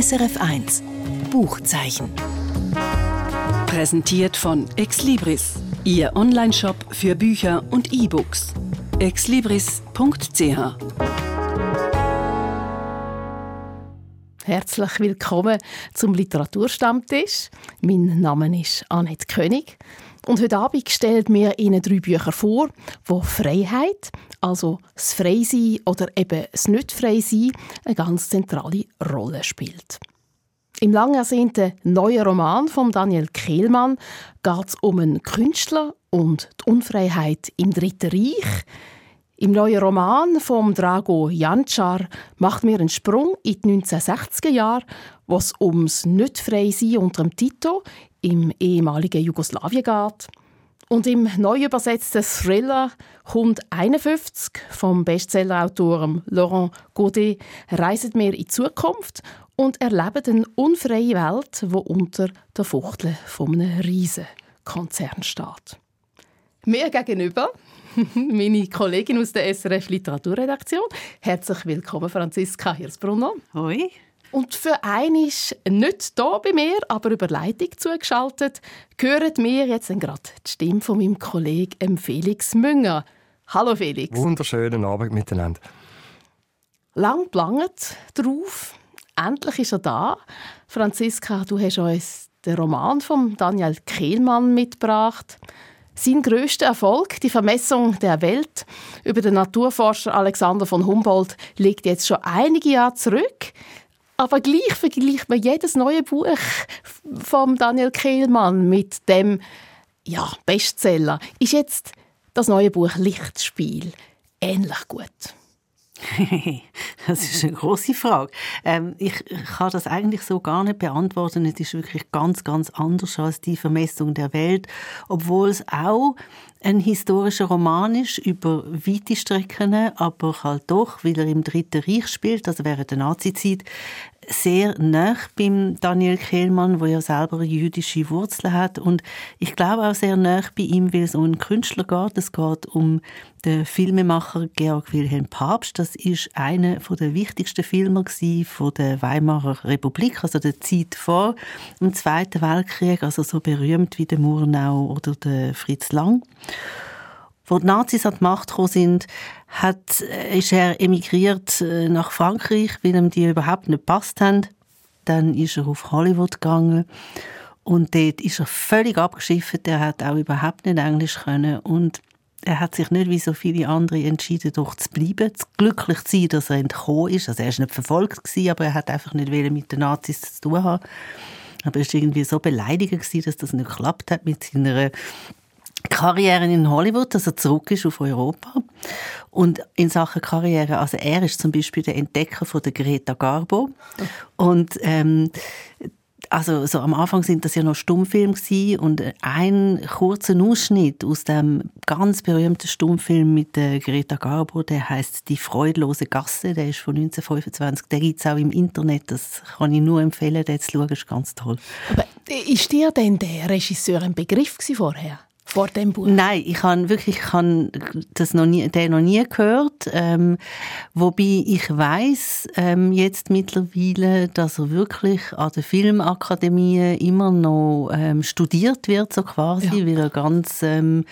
SRF 1 Buchzeichen. Präsentiert von Exlibris, Ihr Onlineshop für Bücher und E-Books. exlibris.ch Herzlich willkommen zum Literaturstammtisch. Mein Name ist Annette König. Und heute Abend stellt mir Ihnen drei Bücher vor, wo Freiheit, also das Freisein oder eben das Nicht-Freisein, eine ganz zentrale Rolle spielt. Im lang ersehnten neuen Roman von Daniel Kehlmann geht es um einen Künstler und die Unfreiheit im Dritten Reich – im neuen Roman von Drago Jančar macht mir einen Sprung in die 1960er Jahre, wo es ums nicht frei sein unter dem Tito im ehemaligen Jugoslawien. Und im neu übersetzten Thriller Hund 51 vom Bestsellerautor Laurent Godet reisen wir in die Zukunft und erleben eine unfreie Welt, wo unter der Fuchtel von einem Riesenkonzern steht. Mir gegenüber meine Kollegin aus der SRF Literaturredaktion. Herzlich willkommen, Franziska Hirsbrunner. Hoi. Und für einen ist nicht hier bei mir, aber über Leitung zugeschaltet, hören wir jetzt gerade die Stimme von meinem Kollegen Felix Münger. Hallo Felix. Wunderschönen Abend miteinander. Lang gelangt drauf. Endlich ist er da. Franziska, du hast uns den Roman von Daniel Kehlmann mitgebracht. Sein größter Erfolg, die Vermessung der Welt über den Naturforscher Alexander von Humboldt, liegt jetzt schon einige Jahre zurück. Aber gleich vergleicht man jedes neue Buch von Daniel Kehlmann mit dem ja, Bestseller. Ist jetzt das neue Buch Lichtspiel ähnlich gut? das ist eine große Frage. Ähm, ich kann das eigentlich so gar nicht beantworten. Es ist wirklich ganz, ganz anders als die Vermessung der Welt, obwohl es auch ein historischer Roman ist über weite Strecken, aber halt doch, weil er im Dritten Reich spielt, also während der Nazizeit, sehr nah beim Daniel Kehlmann, wo ja selber jüdische Wurzeln hat und ich glaube auch sehr nah bei ihm, weil es um einen Künstler geht. Es geht um den Filmemacher Georg Wilhelm Papst. Das ist einer der wichtigsten Filmer von der Weimarer Republik, also der Zeit vor dem Zweiten Weltkrieg, also so berühmt wie der Murnau oder der Fritz Lang. Wo die Nazis an die Macht gekommen sind, hat, äh, ist er emigriert äh, nach Frankreich, weil ihm die überhaupt nicht passt haben. Dann ist er auf Hollywood gegangen und dort ist er völlig abgeschifft. Er hat auch überhaupt nicht Englisch können und er hat sich nicht wie so viele andere entschieden, doch zu bleiben, glücklich zu sein, dass er entkommen ist. Also er ist nicht verfolgt aber er hat einfach nicht mit den Nazis zu tun haben. Aber er war irgendwie so beleidigt dass das nicht geklappt hat mit seiner Karriere in Hollywood, dass er zurück ist auf Europa. Und in Sachen Karriere, also er ist zum Beispiel der Entdecker von der Greta Garbo. Und ähm, also so am Anfang sind das ja noch Stummfilme gewesen, und ein kurzer Ausschnitt aus dem ganz berühmten Stummfilm mit der Greta Garbo, der heißt Die freudlose Gasse, der ist von 1925, der gibt es auch im Internet, das kann ich nur empfehlen, den zu schauen, ist ganz toll. Aber ist dir denn der Regisseur ein Begriff vorher? Vor dem Buch? Nein, ich habe wirklich ich habe das noch nie, den noch nie gehört. Ähm, wobei ich weiß ähm, jetzt mittlerweile, dass er wirklich an der Filmakademie immer noch ähm, studiert wird, so quasi, ja. weil er ganz ähm,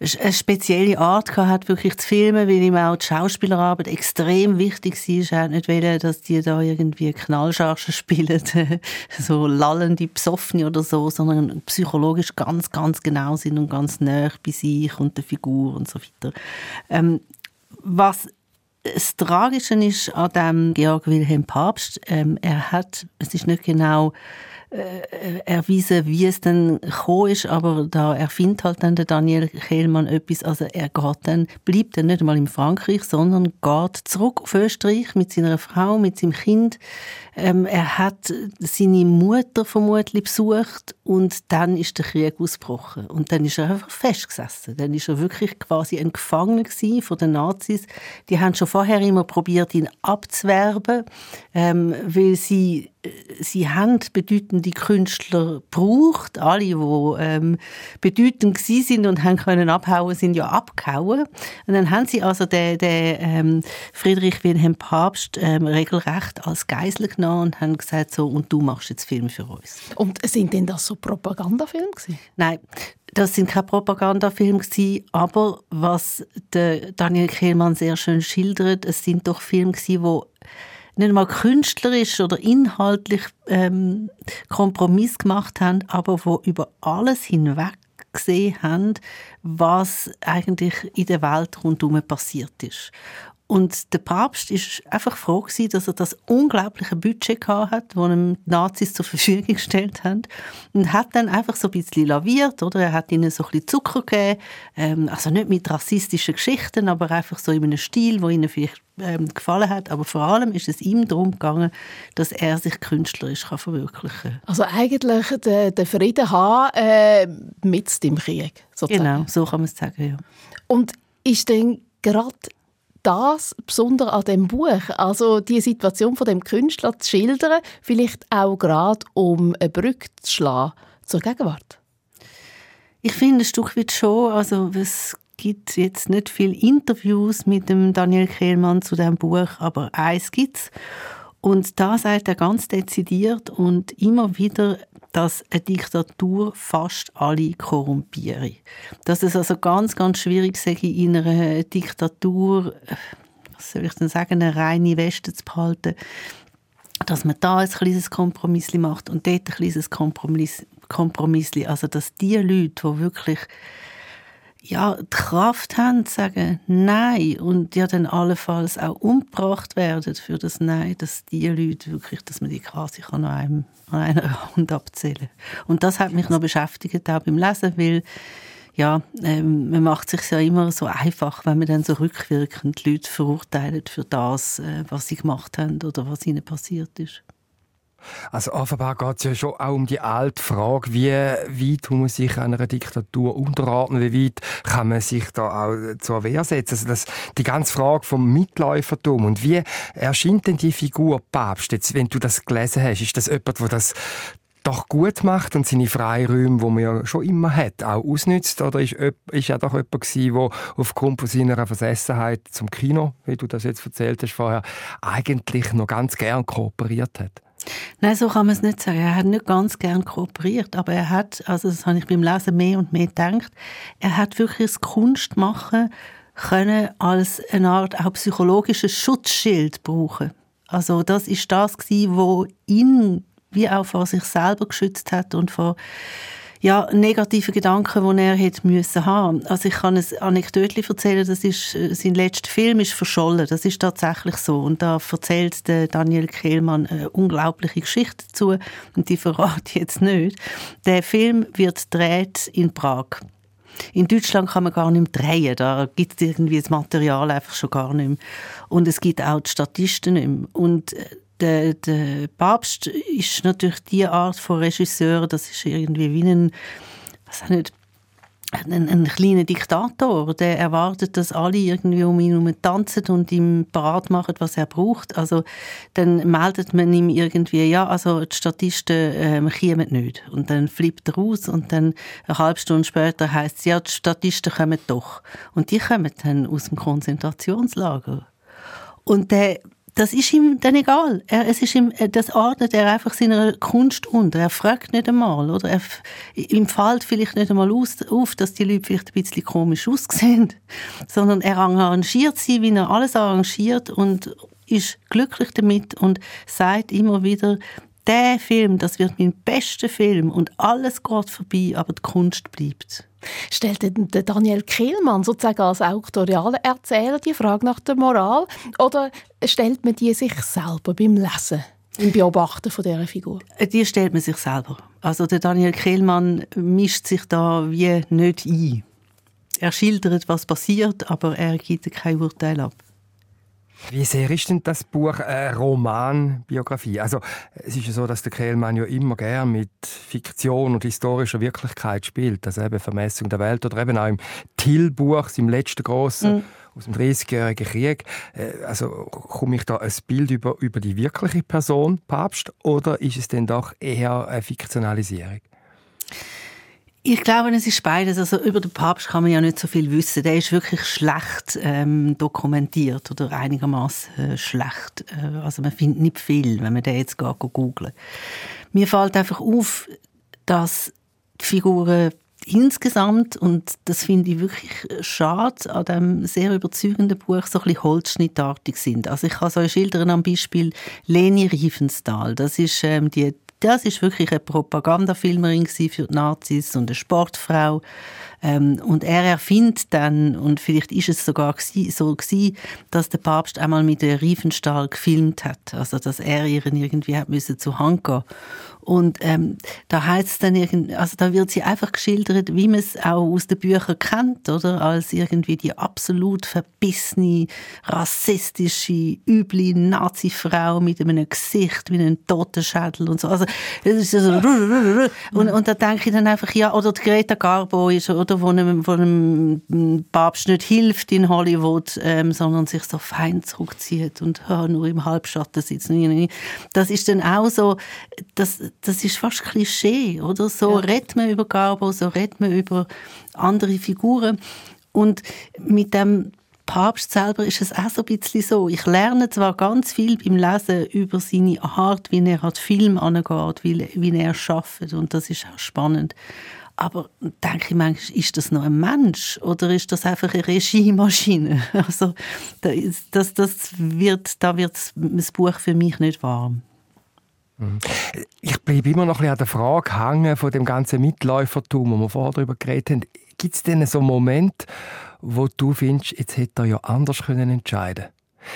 eine spezielle Art hat, wirklich zu filmen, weil ihm auch die Schauspielerarbeit extrem wichtig war. Er hat nicht wollen, dass die da irgendwie Knallchargen spielen, so lallende Psoffene oder so, sondern psychologisch ganz, ganz genau sind und ganz nah bei sich und der Figur und so weiter. Ähm, was das Tragische ist an dem Georg Wilhelm Papst, ähm, er hat, es ist nicht genau äh, erwiesen, wie es dann gekommen ist, aber da erfindet halt dann der Daniel Kehlmann etwas, also er geht dann, bleibt dann nicht einmal in Frankreich, sondern geht zurück auf Österreich mit seiner Frau, mit seinem Kind. Ähm, er hat seine Mutter vermutlich besucht und dann ist der Krieg ausgebrochen und dann ist er einfach festgesessen. Dann ist er wirklich quasi ein Gefangener von den Nazis. Die haben schon vorher immer probiert, ihn abzuwerben, ähm, weil sie sie haben bedeutende Künstler gebraucht. Alle, die ähm, bedeutend gewesen sind und haben können abhauen, sind ja abgehauen. Und dann haben sie also den, den ähm, Friedrich Wilhelm Papst ähm, regelrecht als Geisel genommen und haben gesagt so und du machst jetzt Filme für uns. Und sind denn das so Propagandafilme gewesen? Nein, das sind keine Propagandafilme aber was Daniel Kehlmann sehr schön schildert, es sind doch Filme wo nicht mal künstlerisch oder inhaltlich ähm, Kompromiss gemacht haben, aber wo über alles hinweg gesehen haben, was eigentlich in der Welt rundherum passiert ist. Und der Papst ist einfach froh gewesen, dass er das unglaubliche Budget hat, das ihm die Nazis zur Verfügung gestellt haben. Und hat dann einfach so ein bisschen laviert, oder? Er hat ihnen so ein bisschen Zucker gegeben. Ähm, also nicht mit rassistischen Geschichten, aber einfach so in einem Stil, wo ihnen vielleicht ähm, gefallen hat. Aber vor allem ist es ihm darum gegangen, dass er sich künstlerisch kann verwirklichen kann. Also eigentlich den, den Frieden haben äh, mit dem Krieg, sozusagen. Genau, so kann man es sagen, ja. Und ist denn gerade das Besondere an dem Buch, also die Situation von dem Künstler zu schildern, vielleicht auch gerade um eine Brücke zu schlagen zur Gegenwart? Ich finde ein Stück weit schon, also es gibt jetzt nicht viele Interviews mit dem Daniel Kehlmann zu dem Buch, aber eins gibt's und da sagt er ganz dezidiert und immer wieder dass eine Diktatur fast alle korrumpiere. Dass es also ganz, ganz schwierig sei, in einer Diktatur, was soll ich denn sagen, eine reine Weste zu behalten, dass man da ein kleines Kompromiss macht und dort ein kleines Kompromiss, Kompromiss. Also dass die Leute, die wirklich ja, die Kraft haben, zu sagen Nein. Und ja dann allenfalls auch umgebracht werden für das Nein, dass die Leute wirklich, dass man die quasi an, einem, an einer Hand abzählen Und das hat mich noch beschäftigt, auch beim Lesen, weil ja, ähm, man macht sich ja immer so einfach, wenn man dann so rückwirkend Leute verurteilt für das, äh, was sie gemacht haben oder was ihnen passiert ist. Also offenbar geht es ja schon auch um die alte Frage, wie weit muss man sich einer Diktatur unterordnen, wie weit kann man sich da auch zur Wehr setzen. Also das, die ganze Frage vom Mitläufertum und wie erscheint denn die Figur Papst, jetzt, wenn du das gelesen hast, ist das jemand, der das doch gut macht und seine Freiräume, die man ja schon immer hat, auch ausnützt? Oder ist, ist er doch jemand gewesen, der aufgrund von seiner Versessenheit zum Kino, wie du das jetzt erzählt hast vorher, eigentlich noch ganz gern kooperiert hat? Nein, so kann man es nicht sagen. Er hat nicht ganz gern kooperiert, aber er hat, also das habe ich beim Lesen mehr und mehr gedacht, er hat wirklich das Kunstmachen können als eine Art auch psychologisches Schutzschild brauchen. Also das ist das gewesen, wo ihn wie auch vor sich selber geschützt hat und vor ja, negative Gedanken, die er hätte müssen haben. Also ich kann ein Anekdötchen erzählen, das ist, äh, sein letzter Film ist verschollen, das ist tatsächlich so. Und da erzählt der Daniel Kehlmann eine unglaubliche Geschichte dazu und die verrate ich jetzt nicht. Der Film wird gedreht in Prag. In Deutschland kann man gar nicht mehr drehen, da gibt es irgendwie das Material einfach schon gar nicht mehr. Und es gibt auch die Statisten nicht mehr. Und äh, der, der Papst ist natürlich die Art von Regisseur, das ist irgendwie wie ein, was nicht, ein, ein kleiner Diktator, der erwartet, dass alle irgendwie um ihn herum tanzen und ihm parat machen, was er braucht. Also dann meldet man ihm irgendwie, ja, also die Statisten ähm, kommen nicht. Und dann flippt er raus und dann eine halbe Stunde später heißt es, ja, die Statisten kommen doch. Und die kommen dann aus dem Konzentrationslager. Und der das ist ihm dann egal. Er, es ist ihm, das ordnet er einfach seiner Kunst unter. Er fragt nicht einmal, oder? Er, ihm fällt vielleicht nicht einmal aus, auf, dass die Leute vielleicht ein bisschen komisch aussehen, sondern er arrangiert sie, wie er alles arrangiert und ist glücklich damit und sagt immer wieder, der Film, das wird mein bester Film und alles geht vorbei, aber die Kunst bleibt. Stellt der Daniel Kehlmann sozusagen als auktorialer Erzähler die Frage nach der Moral oder stellt man die sich selber beim Lesen? Im Beobachten von dieser Figur? Die stellt man sich selber. Also der Daniel Kehlmann mischt sich da wie nicht ein. Er schildert, was passiert, aber er gibt kein Urteil ab. Wie sehr ist denn das Buch eine Romanbiografie? Also es ist ja so, dass der Kehlmann ja immer gern mit Fiktion und historischer Wirklichkeit spielt, also eben Vermessung der Welt oder eben auch im Till-Buch, seinem letzten grossen mm. aus dem 30-jährigen Krieg. Äh, also komme ich da ein Bild über, über die wirkliche Person, Papst, oder ist es denn doch eher eine Fiktionalisierung? Ich glaube, es ist beides. Also über den Papst kann man ja nicht so viel wissen. Der ist wirklich schlecht ähm, dokumentiert oder einigermaßen äh, schlecht. Äh, also man findet nicht viel, wenn man den jetzt geht, googelt. Mir fällt einfach auf, dass die Figuren insgesamt, und das finde ich wirklich schade, an diesem sehr überzeugenden Buch so ein bisschen holzschnittartig sind. Also ich kann euch schildern am Beispiel Leni Riefenstahl. Das ist ähm, die das ist wirklich eine Propagandafilmerin für die Nazis und eine Sportfrau. Ähm, und er erfindet dann, und vielleicht ist es sogar so gewesen, dass der Papst einmal mit der Riefenstahl gefilmt hat. Also, dass er ihren irgendwie hat müssen zu Hand gehen. Und ähm, da heißt dann irgendwie, also da wird sie einfach geschildert, wie man es auch aus den Büchern kennt, oder? Als irgendwie die absolut verbissene, rassistische, üble Nazi-Frau mit einem Gesicht wie einem Totenschädel und so. Also, das ist so, und, und da denke ich dann einfach, ja, oder die Greta Garbo ist, oder, wo einem, wo einem Papst nicht hilft in Hollywood, ähm, sondern sich so fein zurückzieht und ja, nur im Halbschatten sitzt. Das ist dann auch so, das, das ist fast Klischee, oder? So ja. redet man über Garbo, so redet man über andere Figuren. Und mit dem Papst selber ist es auch so ein bisschen so. Ich lerne zwar ganz viel beim Lesen über seine Art, wie er an Film angeht, wie, wie er schafft und das ist auch spannend. Aber denke ich manchmal, ist das noch ein Mensch oder ist das einfach eine Regiemaschine? Also das, das wird, da wird das Buch für mich nicht warm. Mhm. Ich bleibe immer noch ein bisschen an der Frage hängen von dem ganzen Mitläufertum, wo wir vorher darüber geredet haben. Gibt es denn so einen Moment, wo du findest, jetzt hätte er ja anders können entscheiden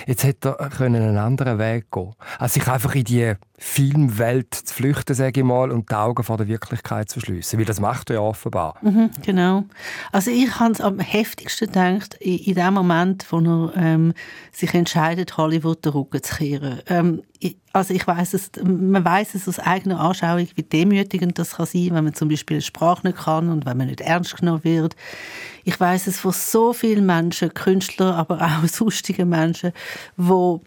Jetzt hätte er einen anderen Weg gehen Also sich einfach in die Filmwelt zu flüchten, sage ich mal, und die Augen vor der Wirklichkeit zu schließen. Weil das macht er ja offenbar. Mhm, genau. Also ich habe es am heftigsten gedacht, in, in dem Moment, wo er ähm, sich entscheidet, Hollywood den Rücken zu kehren. Ähm, ich, also ich weiß es, man weiß es aus eigener Anschauung, wie demütigend das kann sein, wenn man zum Beispiel Sprache nicht kann und wenn man nicht ernst genommen wird. Ich weiß es von so vielen Menschen, Künstler, aber auch sonstigen Menschen, wo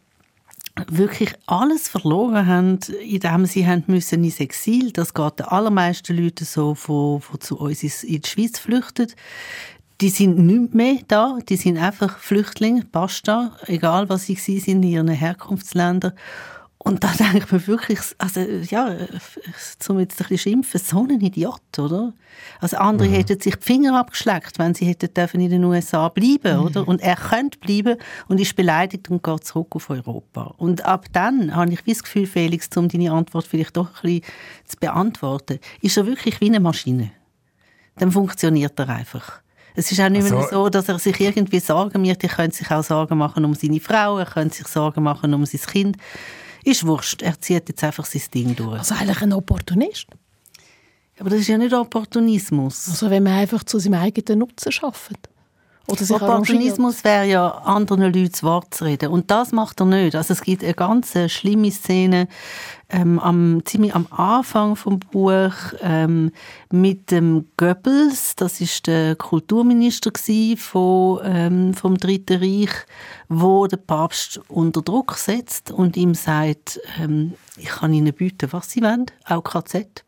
wirklich alles verloren haben, indem sie haben müssen ins Exil. Das geht den allermeisten Leuten so, die, zu uns in die Schweiz flüchten. Die sind nicht mehr da, die sind einfach Flüchtlinge, basta, egal was sie sind in ihren Herkunftsländern. Und da denkt man wirklich, also ja, zum jetzt ein bisschen schimpfen, so ein Idiot, oder? Also andere mhm. hätten sich die Finger abgeschleckt, wenn sie hätten dürfen in den USA bleiben, mhm. oder? Und er könnte bleiben und ist beleidigt und geht zurück auf Europa. Und ab dann habe ich das Gefühl, Felix, um deine Antwort vielleicht doch ein bisschen zu beantworten, ist er wirklich wie eine Maschine. Dann funktioniert er einfach. Es ist auch nicht mehr also, so, dass er sich irgendwie Sorgen macht. Er könnte sich auch Sorgen machen um seine Frau, er könnte sich Sorgen machen um sein Kind ist wurscht, er zieht jetzt einfach sein Ding durch. Also eigentlich ein Opportunist? Aber das ist ja nicht Opportunismus. Also wenn man einfach zu seinem eigenen Nutzen schafft. Opportunismus wäre ja, anderen Leuten das Wort zu reden. Und das macht er nicht. Also es gibt eine ganz schlimme Szene ähm, am, ziemlich am Anfang vom Buch ähm, mit dem Goebbels. Das ist der Kulturminister von, ähm, vom Dritten Reich, wo der Papst unter Druck setzt und ihm sagt, ähm, ich kann Ihnen bieten, was Sie wollen, auch KZ.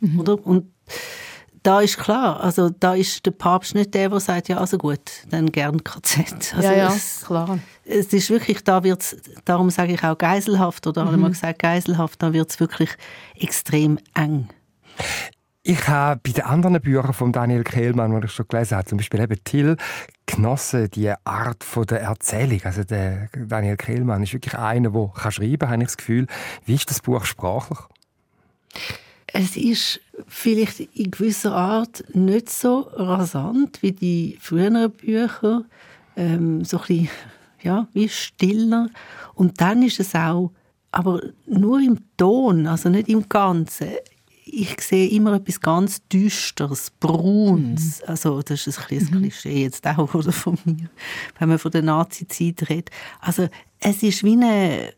Mhm. Oder? Und da ist klar, also da ist der Papst nicht der, der sagt, ja, also gut, dann gern KZ. Also ja, ja, klar. Es ist wirklich, da wird's, darum sage ich auch geiselhaft, oder mhm. habe mal gesagt geiselhaft, da wird es wirklich extrem eng. Ich habe bei den anderen Büchern von Daniel Kehlmann, die ich schon gelesen habe, zum Beispiel eben Till, genossen die Art von der Erzählung. Also der Daniel Kehlmann ist wirklich einer, der kann schreiben kann, habe ich das Gefühl. Wie ist das Buch sprachlich? Es ist vielleicht in gewisser Art nicht so rasant wie die früheren Bücher, ähm, so ein bisschen, ja, wie stiller. Und dann ist es auch, aber nur im Ton, also nicht im Ganzen, ich sehe immer etwas ganz Düsteres, Bruns. Mhm. Also das ist ein, ein mhm. Klischee jetzt auch oder von mir, wenn man von der Nazi-Zeit redet. Also es ist wie eine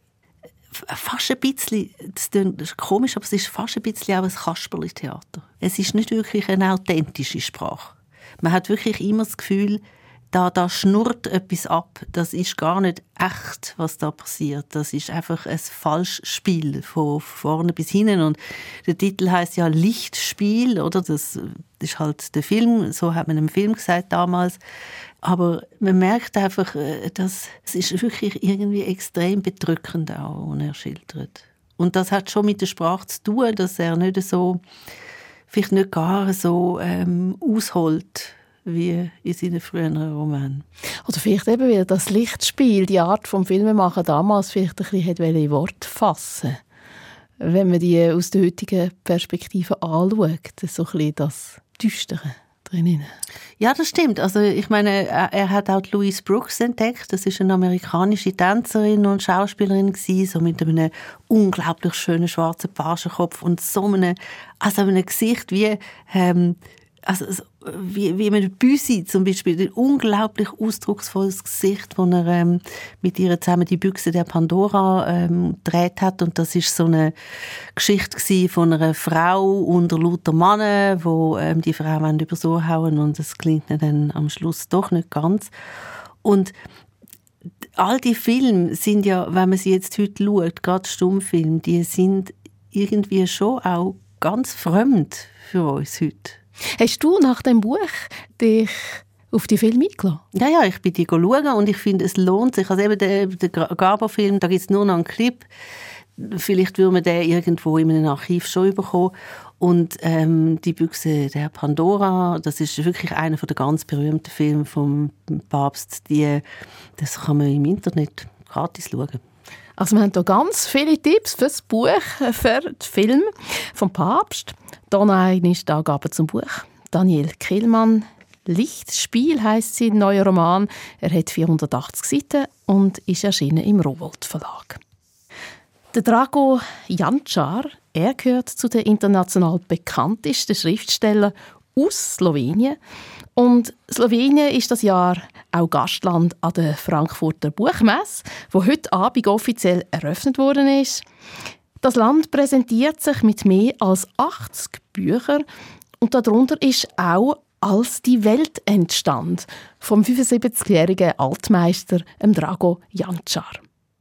fast ein bisschen, das ist komisch, aber es ist fast ein bisschen auch ein Kasperli-Theater. Es ist nicht wirklich eine authentische Sprache. Man hat wirklich immer das Gefühl, da, da schnurrt etwas ab. Das ist gar nicht echt, was da passiert. Das ist einfach ein Falschspiel von vorne bis hinten. Und der Titel heißt ja Lichtspiel, oder? Das ist halt der Film, so hat man im Film gesagt damals. Aber man merkt einfach, äh, dass es ist wirklich irgendwie extrem bedrückend auch, was er schildert. Und das hat schon mit der Sprache zu tun, dass er nicht so, vielleicht nicht gar so ähm, ausholt wie in seinen früheren Romanen. Oder vielleicht eben wieder das Lichtspiel, die Art vom Filmemachen damals vielleicht ein bisschen in Wort fassen wenn man die aus der heutigen Perspektive anschaut, so ein bisschen das Düstere drinnen. Ja, das stimmt. Also ich meine, er hat auch Louise Brooks entdeckt. Das ist eine amerikanische Tänzerin und Schauspielerin gewesen, so mit einem unglaublich schönen schwarzen Pagenkopf und so einem, also einem Gesicht wie ähm, also, wie, wie mit Büsi zum Beispiel, ein unglaublich ausdrucksvolles Gesicht, wo er ähm, mit ihr zusammen die Büchse der Pandora ähm, gedreht hat und das ist so eine Geschichte von einer Frau unter lauter Mannen, wo ähm, die Frau über so hauen und es klingt dann am Schluss doch nicht ganz. Und all die Filme sind ja, wenn man sie jetzt heute schaut, gerade Stummfilme, die sind irgendwie schon auch ganz fremd für uns heute. Hast du nach dem Buch dich auf die Filme eingeladen? Ja, ja, ich bin die schauen und ich finde, es lohnt sich. Also eben der, der Gabo-Film, da gibt es nur noch einen Clip. Vielleicht würde man den irgendwo in einem Archiv schon bekommen. Und ähm, die Büchse der Pandora, das ist wirklich einer der ganz berühmten Filme vom Papst. Die, das kann man im Internet gratis schauen. Also wir haben hier ganz viele Tipps für das Buch, für den Film vom Papst. Hier noch eine Angabe zum Buch. Daniel Killmann, Lichtspiel heißt sein neuer Roman. Er hat 480 Seiten und ist erschienen im Rowold Verlag. Der Drago Jančar, er gehört zu den international bekanntesten Schriftstellern aus Slowenien. Und Slowenien ist das Jahr auch Gastland an der Frankfurter Buchmesse, wo heute Abend offiziell eröffnet worden ist. Das Land präsentiert sich mit mehr als 80 Büchern und darunter ist auch als die Welt entstand vom 75-jährigen Altmeister Drago Jančar.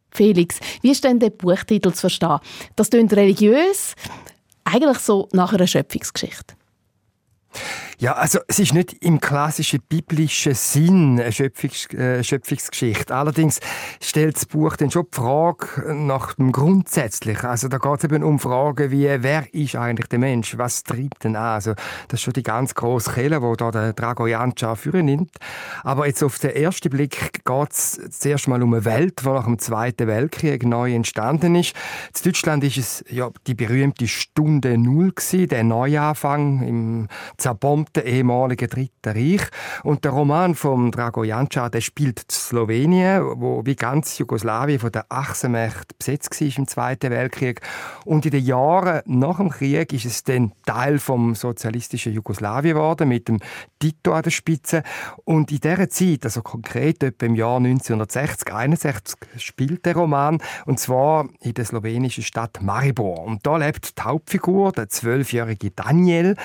Felix, wie ist denn der Buchtitel zu verstehen? Das klingt religiös, eigentlich so nach einer Schöpfungsgeschichte. Ja, also es ist nicht im klassischen biblischen Sinn eine Schöpfungs äh, Schöpfungsgeschichte. Allerdings stellt das Buch dann schon die Frage nach dem Grundsätzlichen. Also da geht es eben um Fragen wie, wer ist eigentlich der Mensch? Was treibt denn an? Also das ist schon die ganz grosse Kelle, die da der Drago Janca führen nimmt. Aber jetzt auf den ersten Blick geht es zuerst mal um eine Welt, die nach dem Zweiten Weltkrieg neu entstanden ist. In Deutschland ist es ja die berühmte Stunde Null gewesen, der Neuanfang im zerbombten ehemaligen Dritten Reich. Und der Roman von Drago Jančar, der spielt in Slowenien, wo wie ganz Jugoslawien von der Achsenmächte besetzt war im Zweiten Weltkrieg. Und in den Jahren nach dem Krieg ist es dann Teil vom sozialistischen Jugoslawien geworden, mit dem Tito an der Spitze. Und in dieser Zeit, also konkret etwa im Jahr 1960, 61 spielt der Roman, und zwar in der slowenischen Stadt Maribor. Und da lebt die Hauptfigur, der zwölfjährige Daniel,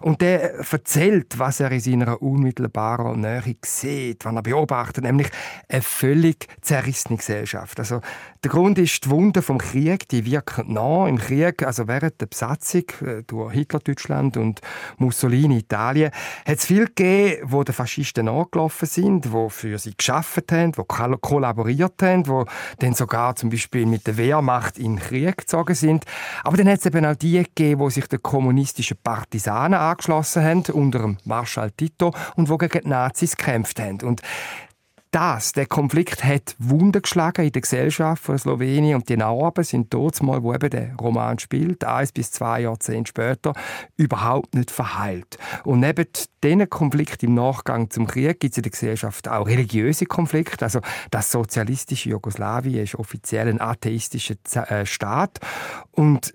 und der erzählt, was er in seiner unmittelbaren Nähe sieht, was er beobachtet, nämlich eine völlig zerrissene Gesellschaft. Also der Grund ist die Wunden vom Krieg, die wirken nach im Krieg, also während der Besatzung äh, durch Hitler-Deutschland und Mussolini-Italien, hat es viel gegeben, wo den Faschisten angelaufen sind, wo für sie geschafft haben, wo kollaboriert haben, wo dann sogar zum Beispiel mit der Wehrmacht in den Krieg gezogen sind. Aber dann hat es eben auch die gegeben, wo sich den kommunistischen Partisanen angeschlossen haben unter dem Marschall Tito und wo gegen die Nazis gekämpft haben. Und das, der Konflikt hat Wunden geschlagen in der Gesellschaft von Slowenien und die Narben sind dort mal, wo eben der Roman spielt, eins bis zwei Jahrzehnte später, überhaupt nicht verheilt. Und neben diesen Konflikt im Nachgang zum Krieg gibt es in der Gesellschaft auch religiöse Konflikte. Also das sozialistische Jugoslawien ist offiziell ein atheistischer äh, Staat und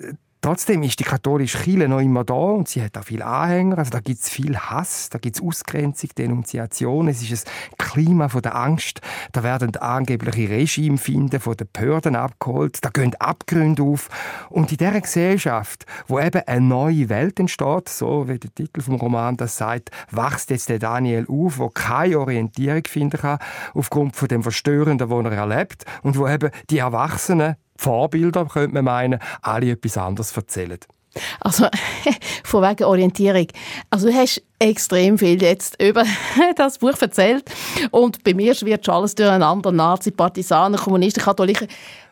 trotzdem ist die katholische Kirche noch immer da und sie hat auch viele Anhänger. Also da gibt es viel Hass, da gibt es Ausgrenzung, Denunziation. Es ist ein Klima von der Angst. Da werden angebliche Regime finden von den Behörden abgeholt. Da gehen Abgründe auf. Und in dieser Gesellschaft, wo eben eine neue Welt entsteht, so wie der Titel vom Roman das sagt, wächst jetzt der Daniel auf, wo keine Orientierung finden kann aufgrund von dem Verstörenden, was er erlebt und wo eben die Erwachsenen Vorbilder, könnte man meinen, alle etwas anderes erzählen. Also, von wegen Orientierung. Also, du hast extrem viel jetzt über das Buch erzählt. Und bei mir schwirrt alles durcheinander. Nazi, Partisanen, Kommunisten, Katholiken,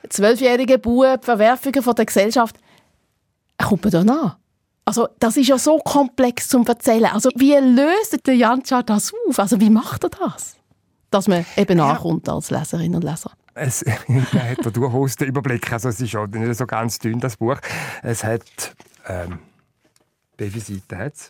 zwölfjährige Bub, Verwerfungen von der Gesellschaft. Kommt man da nach? Also, das ist ja so komplex zum Erzählen. Also, wie löst der Jancha das auf? Also, wie macht er das? Dass man eben nachkommt als Leserin und Leser es hat durchaus den Überblick. Also es ist auch nicht so ganz dünn, das Buch. Es hat, ähm, wie viele Seiten hat es?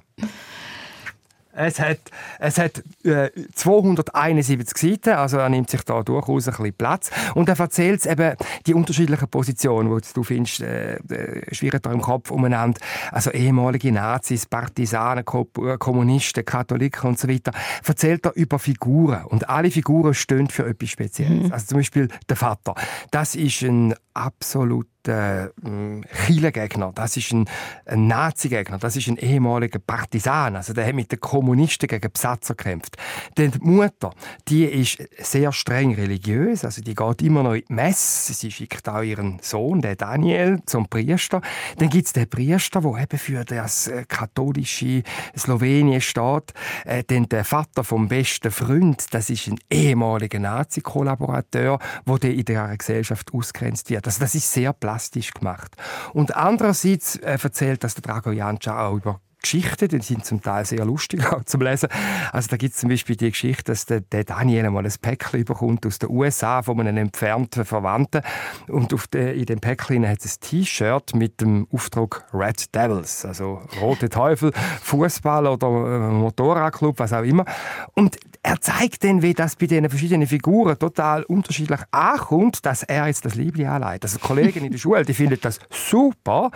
Es hat, es hat äh, 271 Seiten, also er nimmt sich da durchaus ein bisschen Platz. Und er erzählt eben die unterschiedlichen Positionen, die du findest, äh, äh, da im Kopf umeinander. Also ehemalige Nazis, Partisanen, äh, Kommunisten, Katholiken und so weiter. Erzählt er über Figuren. Und alle Figuren stehen für etwas Spezielles. Mhm. Also zum Beispiel der Vater. Das ist ein absolut der äh, Chile-Gegner, das ist ein, ein Nazi-Gegner, das ist ein ehemaliger Partisan, also der hat mit den Kommunisten gegen Besatzer gekämpft. Denn die Mutter, die ist sehr streng religiös, also die geht immer noch in die Messe, sie schickt auch ihren Sohn, den Daniel, zum Priester. Dann gibt es den Priester, der eben für das äh, katholische Slowenien steht. Äh, dann der Vater vom besten Freund, das ist ein ehemaliger Nazi-Kollaborateur, der in dieser Gesellschaft ausgrenzt wird. Also das ist sehr plastisch plastisch gemacht. Und andererseits äh, erzählt das der Drago Janca auch über Geschichten, die sind zum Teil sehr lustig auch zum Lesen. Also da gibt es zum Beispiel die Geschichte, dass der, der Daniel mal ein Päckchen bekommt aus den USA von einem entfernten Verwandten und auf de, in dem Päckchen hat es ein T-Shirt mit dem Aufdruck Red Devils, also rote Teufel, Fußball oder äh, Motorradclub, was auch immer. Und er zeigt dann, wie das bei diesen verschiedenen Figuren total unterschiedlich ankommt, dass er jetzt das Liebling anleitet. Also die Kollegen in der Schule, die finden das super.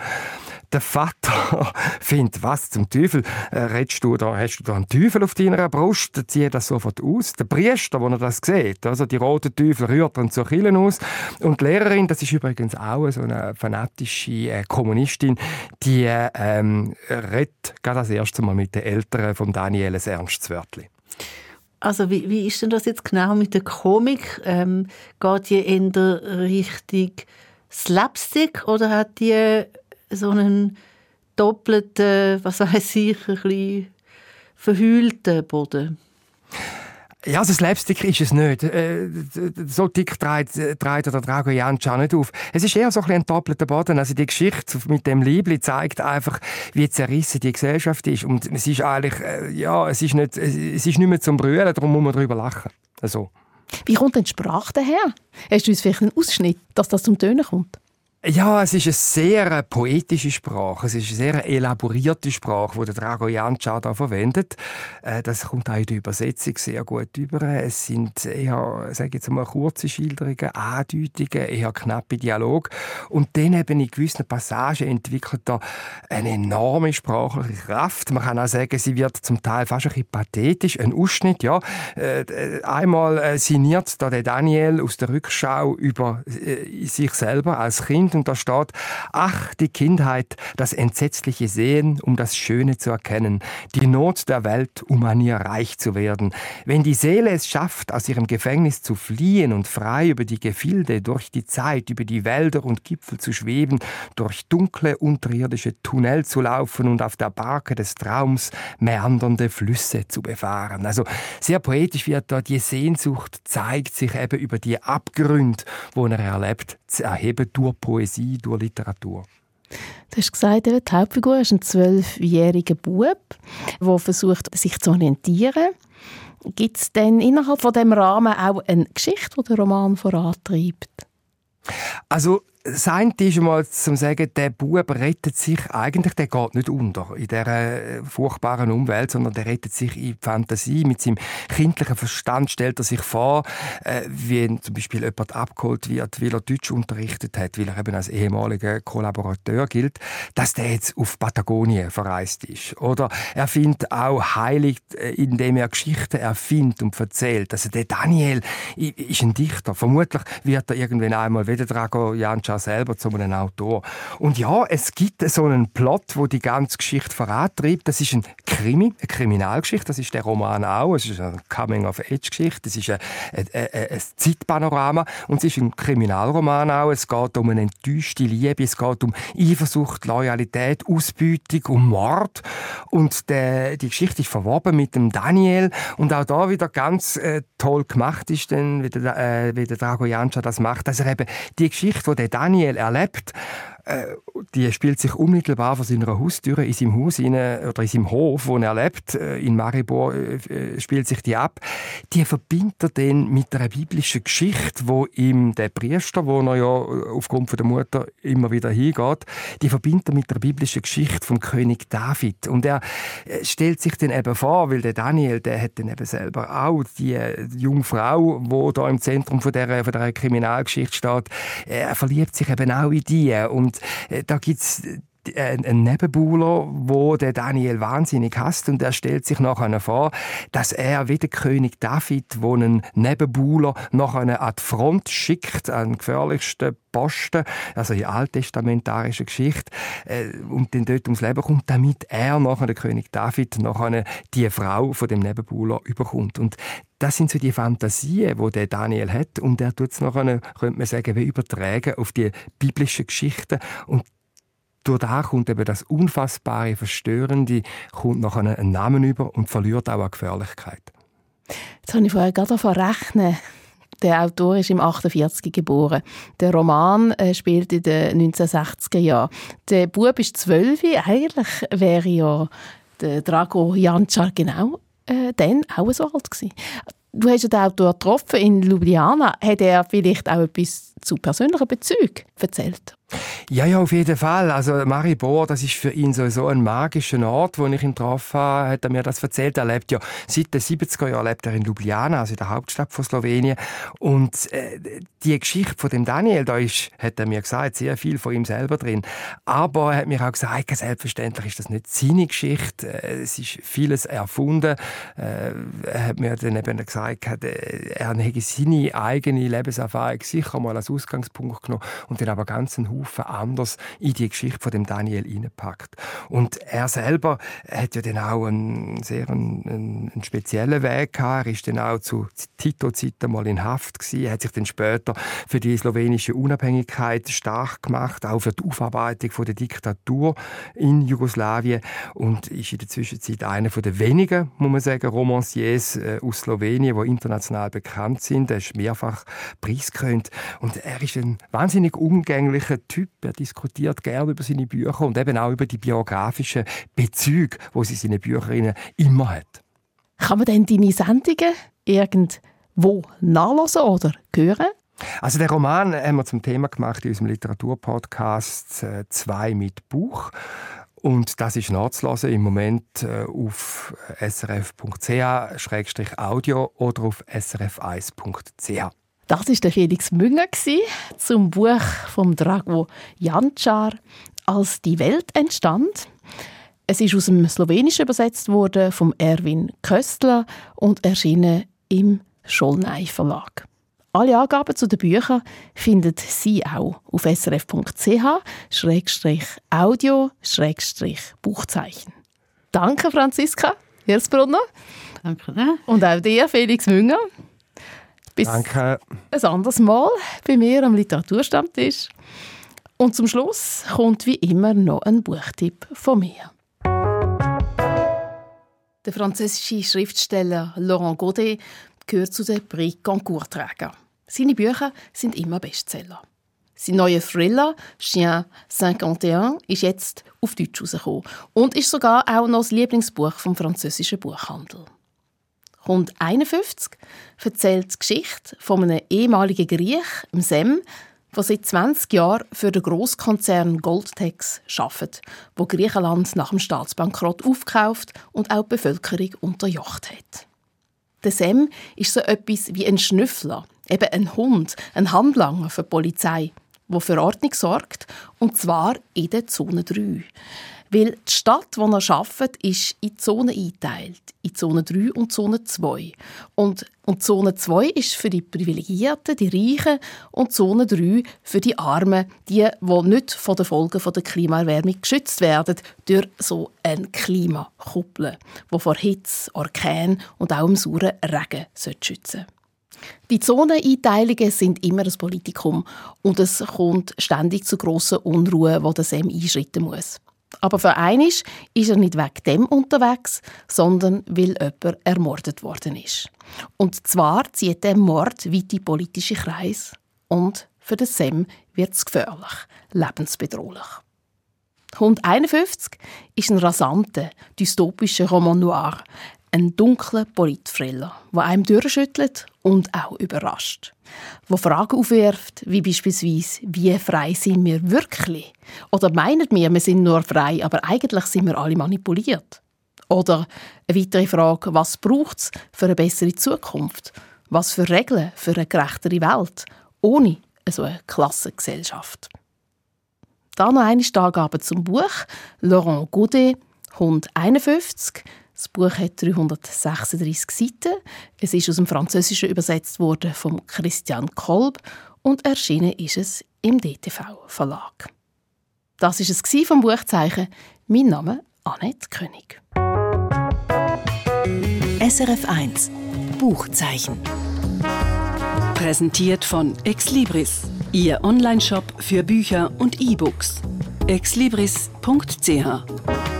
Der Vater findet, was zum Teufel, äh, redest du da, hast du da einen Teufel auf deiner Brust, zieht das sofort aus. Der Priester, wo er das sieht, also die roten Teufel rührt dann zur Kille aus. Und die Lehrerin, das ist übrigens auch so eine fanatische äh, Kommunistin, die ähm, redet gerade das erste Mal mit den Eltern von Daniel ein ernstes Wörtchen. Also wie, wie ist denn das jetzt genau mit der Komik? Ähm, geht die in der Richtung Slapstick oder hat die so einen doppelten, was weiß ich, ein bisschen verhüllten Boden? Ja, also Slapstick ist es nicht. Äh, so dick dreht, dreht der Drago Janca nicht auf. Es ist eher so ein, ein doppelter Boden. Also die Geschichte mit dem Liebli zeigt einfach, wie zerrissen die Gesellschaft ist. Und es ist eigentlich, äh, ja, es ist nicht, es ist nicht mehr zum Brüllen, darum muss man darüber lachen. Also. Wie kommt denn die Sprache daher? Hast du uns vielleicht einen Ausschnitt, dass das zum Tönen kommt? Ja, es ist eine sehr poetische Sprache. Es ist eine sehr elaborierte Sprache, die der Drago Janca da verwendet. Äh, das kommt auch in der Übersetzung sehr gut über. Es sind eher, sage jetzt mal, kurze Schilderungen, Andeutungen, eher knappe Dialog. Und dann eben in gewissen Passagen entwickelt er eine enorme sprachliche Kraft. Man kann auch sagen, sie wird zum Teil fast ein bisschen pathetisch. Ein Ausschnitt, ja. Äh, einmal äh, sinniert da der Daniel aus der Rückschau über sich selber als Kind Kind und da steht, ach, die Kindheit, das entsetzliche Sehen, um das Schöne zu erkennen, die Not der Welt, um an ihr reich zu werden. Wenn die Seele es schafft, aus ihrem Gefängnis zu fliehen und frei über die Gefilde, durch die Zeit, über die Wälder und Gipfel zu schweben, durch dunkle unterirdische Tunnel zu laufen und auf der Barke des Traums meandernde Flüsse zu befahren. Also sehr poetisch wird dort die Sehnsucht zeigt sich eben über die Abgründe, wo er erlebt, zu erheben durch Poesie, durch Literatur. Du hast gesagt, die Hauptfigur ist ein zwölfjähriger Bub, der versucht, sich zu orientieren. Gibt es denn innerhalb von dem Rahmen auch eine Geschichte, die den Roman vorantreibt? Also das eine ist einmal zum sagen, der Bub rettet sich eigentlich, der geht nicht unter in dieser äh, furchtbaren Umwelt, sondern der rettet sich in die Fantasie. Mit seinem kindlichen Verstand stellt er sich vor, äh, wie zum Beispiel jemand abgeholt wird, weil er Deutsch unterrichtet hat, weil er eben als ehemaliger Kollaborateur gilt, dass der jetzt auf Patagonien verreist ist. Oder er findet auch heilig, äh, indem er Geschichten erfindet und erzählt. Also der Daniel ist ein Dichter. Vermutlich wird er irgendwann einmal wieder Drago Janca selber zu einem Autor. Und ja, es gibt so einen Plot, wo die ganze Geschichte vorantreibt. Das ist ein Krimi, eine Kriminalgeschichte. Das ist der Roman auch. Es ist eine Coming-of-Age-Geschichte. Es ist ein, ein, ein, Zeitpanorama. Und es ist ein Kriminalroman auch. Es geht um eine enttäuschte Liebe. Es geht um Eifersucht, Loyalität, Ausbeutung, um Mord. Und der, die Geschichte ist verwoben mit dem Daniel. Und auch da wieder ganz äh, toll gemacht ist, denn, wie der, äh, wie der Drago Janca das macht, dass er eben die Geschichte, die der Daniel erlebt, äh, die spielt sich unmittelbar vor seiner Haustür in seinem Haus rein, oder in seinem Hof, wo er lebt, äh, in Maribor äh, spielt sich die ab. Die verbindet er dann mit einer biblischen Geschichte, wo ihm der Priester, wo er ja aufgrund von der Mutter immer wieder hingeht, die verbindet er mit der biblischen Geschichte vom König David. Und er stellt sich dann eben vor, weil der Daniel, der hat dann eben selber auch die junge Frau, wo da im Zentrum von der, von der Kriminalgeschichte steht, er verliebt sich eben auch in die und äh, da gibt's äh, ein Nebenbuhler, wo der Daniel wahnsinnig hasst und er stellt sich nachher vor, dass er wie der König David, wo einen Nebenbuhler nachher an die Front schickt, an den gefährlichsten Posten, also in alttestamentarischer Geschichte, äh, und dann dort ums Leben kommt, damit er nachher, der König David, nachher die Frau von dem Nebenbuhler überkommt. Und das sind so die Fantasien, wo der Daniel hat und er tut es nachher, könnte man sagen, wie übertragen auf die biblischen Geschichten und durch da kommt eben das unfassbare, verstörende, kommt noch einen Namen über und verliert auch an Gefährlichkeit. Jetzt habe ich vorher gerade rechnen. Der Autor ist im 48 geboren. Der Roman äh, spielt in den 1960er Jahren. Der Bub ist zwölf. Eigentlich wäre ja der Drago Jančar genau äh, dann auch so alt gewesen. Du hast ja den Autor getroffen in Ljubljana. Hat er vielleicht auch etwas zu persönlichen Bezügen erzählt? Ja, ja, auf jeden Fall. Also Maribor, das ist für ihn sowieso ein magischer Ort, wo ich ihn getroffen habe, hat er mir das erzählt. Er lebt ja seit den 70er Jahren lebt er in Ljubljana, also in der Hauptstadt von Slowenien. Und äh, die Geschichte von dem Daniel, da ist, hat er mir gesagt, sehr viel von ihm selber drin. Aber er hat mir auch gesagt, selbstverständlich ist das nicht seine Geschichte. Äh, es ist vieles erfunden. Äh, er hat mir dann eben gesagt, äh, er hätte seine eigene Lebenserfahrung sicher mal als Ausgangspunkt genommen und dann aber ganz einen Haufen anders in die Geschichte von dem Daniel hineingepackt. Und er selber hat ja dann auch einen sehr einen, einen speziellen Weg gehabt. Er ist dann auch zu Tito-Zeiten mal in Haft gewesen. Er hat sich dann später für die slowenische Unabhängigkeit stark gemacht, auch für die Aufarbeitung von der Diktatur in Jugoslawien und ist in der Zwischenzeit einer der wenigen, muss man sagen, Romanciers äh, aus Slowenien, die international bekannt sind. Er ist mehrfach preisgekrönt und er ist ein wahnsinnig umgänglicher Typ. Er diskutiert gerne über seine Bücher und eben auch über die biografischen Bezüge, die sie seine Bücherinnen immer hat. Kann man denn deine Sendungen irgendwo nachlesen oder hören? Also der Roman haben wir zum Thema gemacht in unserem Literaturpodcast äh, «Zwei mit Buch». Und das ist nachzulesen im Moment äh, auf srf.ch-audio oder auf srf1.ch. Das ist der Felix Münger zum Buch vom Drago Jančar als die Welt entstand. Es ist aus dem Slowenischen übersetzt worden vom Erwin Köstler und erschienen im Schollnei Verlag. Alle Angaben zu den Büchern findet Sie auch auf srf.ch-audio-buchzeichen. Danke, Franziska Hirsbrunner. Danke. Ne? Und auch dir, Felix Münger. Bis Danke. ein anderes Mal bei mir am Literaturstammtisch. Und zum Schluss kommt wie immer noch ein Buchtipp von mir. Der französische Schriftsteller Laurent Godet gehört zu den Prix Goncourt-Trägern. Seine Bücher sind immer Bestseller. Sein neuer Thriller «Chien 51» ist jetzt auf Deutsch herausgekommen und ist sogar auch noch das Lieblingsbuch vom französischen Buchhandel. Rund 51 erzählt die Geschichte von einem ehemaligen Griech, dem Sem, der seit 20 Jahren für den Grosskonzern Goldtex arbeitet, wo Griechenland nach dem Staatsbankrott aufkauft und auch die Bevölkerung unterjocht hat. Der Sem ist so etwas wie ein Schnüffler, eben ein Hund, ein Handlanger für die Polizei, der für Ordnung sorgt, und zwar in der Zone 3. Weil die Stadt, die er arbeitet, ist in Zonen eingeteilt. In Zone 3 und Zone 2. Und, und Zone 2 ist für die Privilegierten, die Reichen, und Zone 3 für die Armen, die, die nicht von den Folgen der Klimaerwärmung geschützt werden, durch so eine Klimakuppel, die vor Hitze, Orkan und auch im sauren Regen schützen die Zoneneinteilungen sind immer ein Politikum und es kommt ständig zu grossen Unruhen, wo der SEM einschreiten muss. Aber für einisch ist er nicht wegen dem unterwegs, sondern weil jemand ermordet worden ist. Und zwar zieht der Mord weite politische Kreis und für den Sem wird es gefährlich, lebensbedrohlich. 151 ist ein rasanter, dystopischer Roman noir, ein dunkler Politthriller, der einem durchschüttelt und auch überrascht. Wo Fragen aufwirft, wie beispielsweise, wie frei sind wir wirklich? Oder meinen wir, wir sind nur frei, aber eigentlich sind wir alle manipuliert? Oder eine weitere Frage, was braucht es für eine bessere Zukunft? Was für Regeln für eine gerechtere Welt? Ohne so eine Klassengesellschaft. Dann noch eine Angabe zum Buch. Laurent Godet, 151, das Buch hat 336 Seiten. Es ist aus dem Französischen übersetzt worden von Christian Kolb und erschienen ist es im DTV Verlag. Das ist es vom Buchzeichen. Mein Name Annette König. SRF 1 Buchzeichen. Präsentiert von Exlibris, Ihr Onlineshop für Bücher und E-Books. exlibris.ch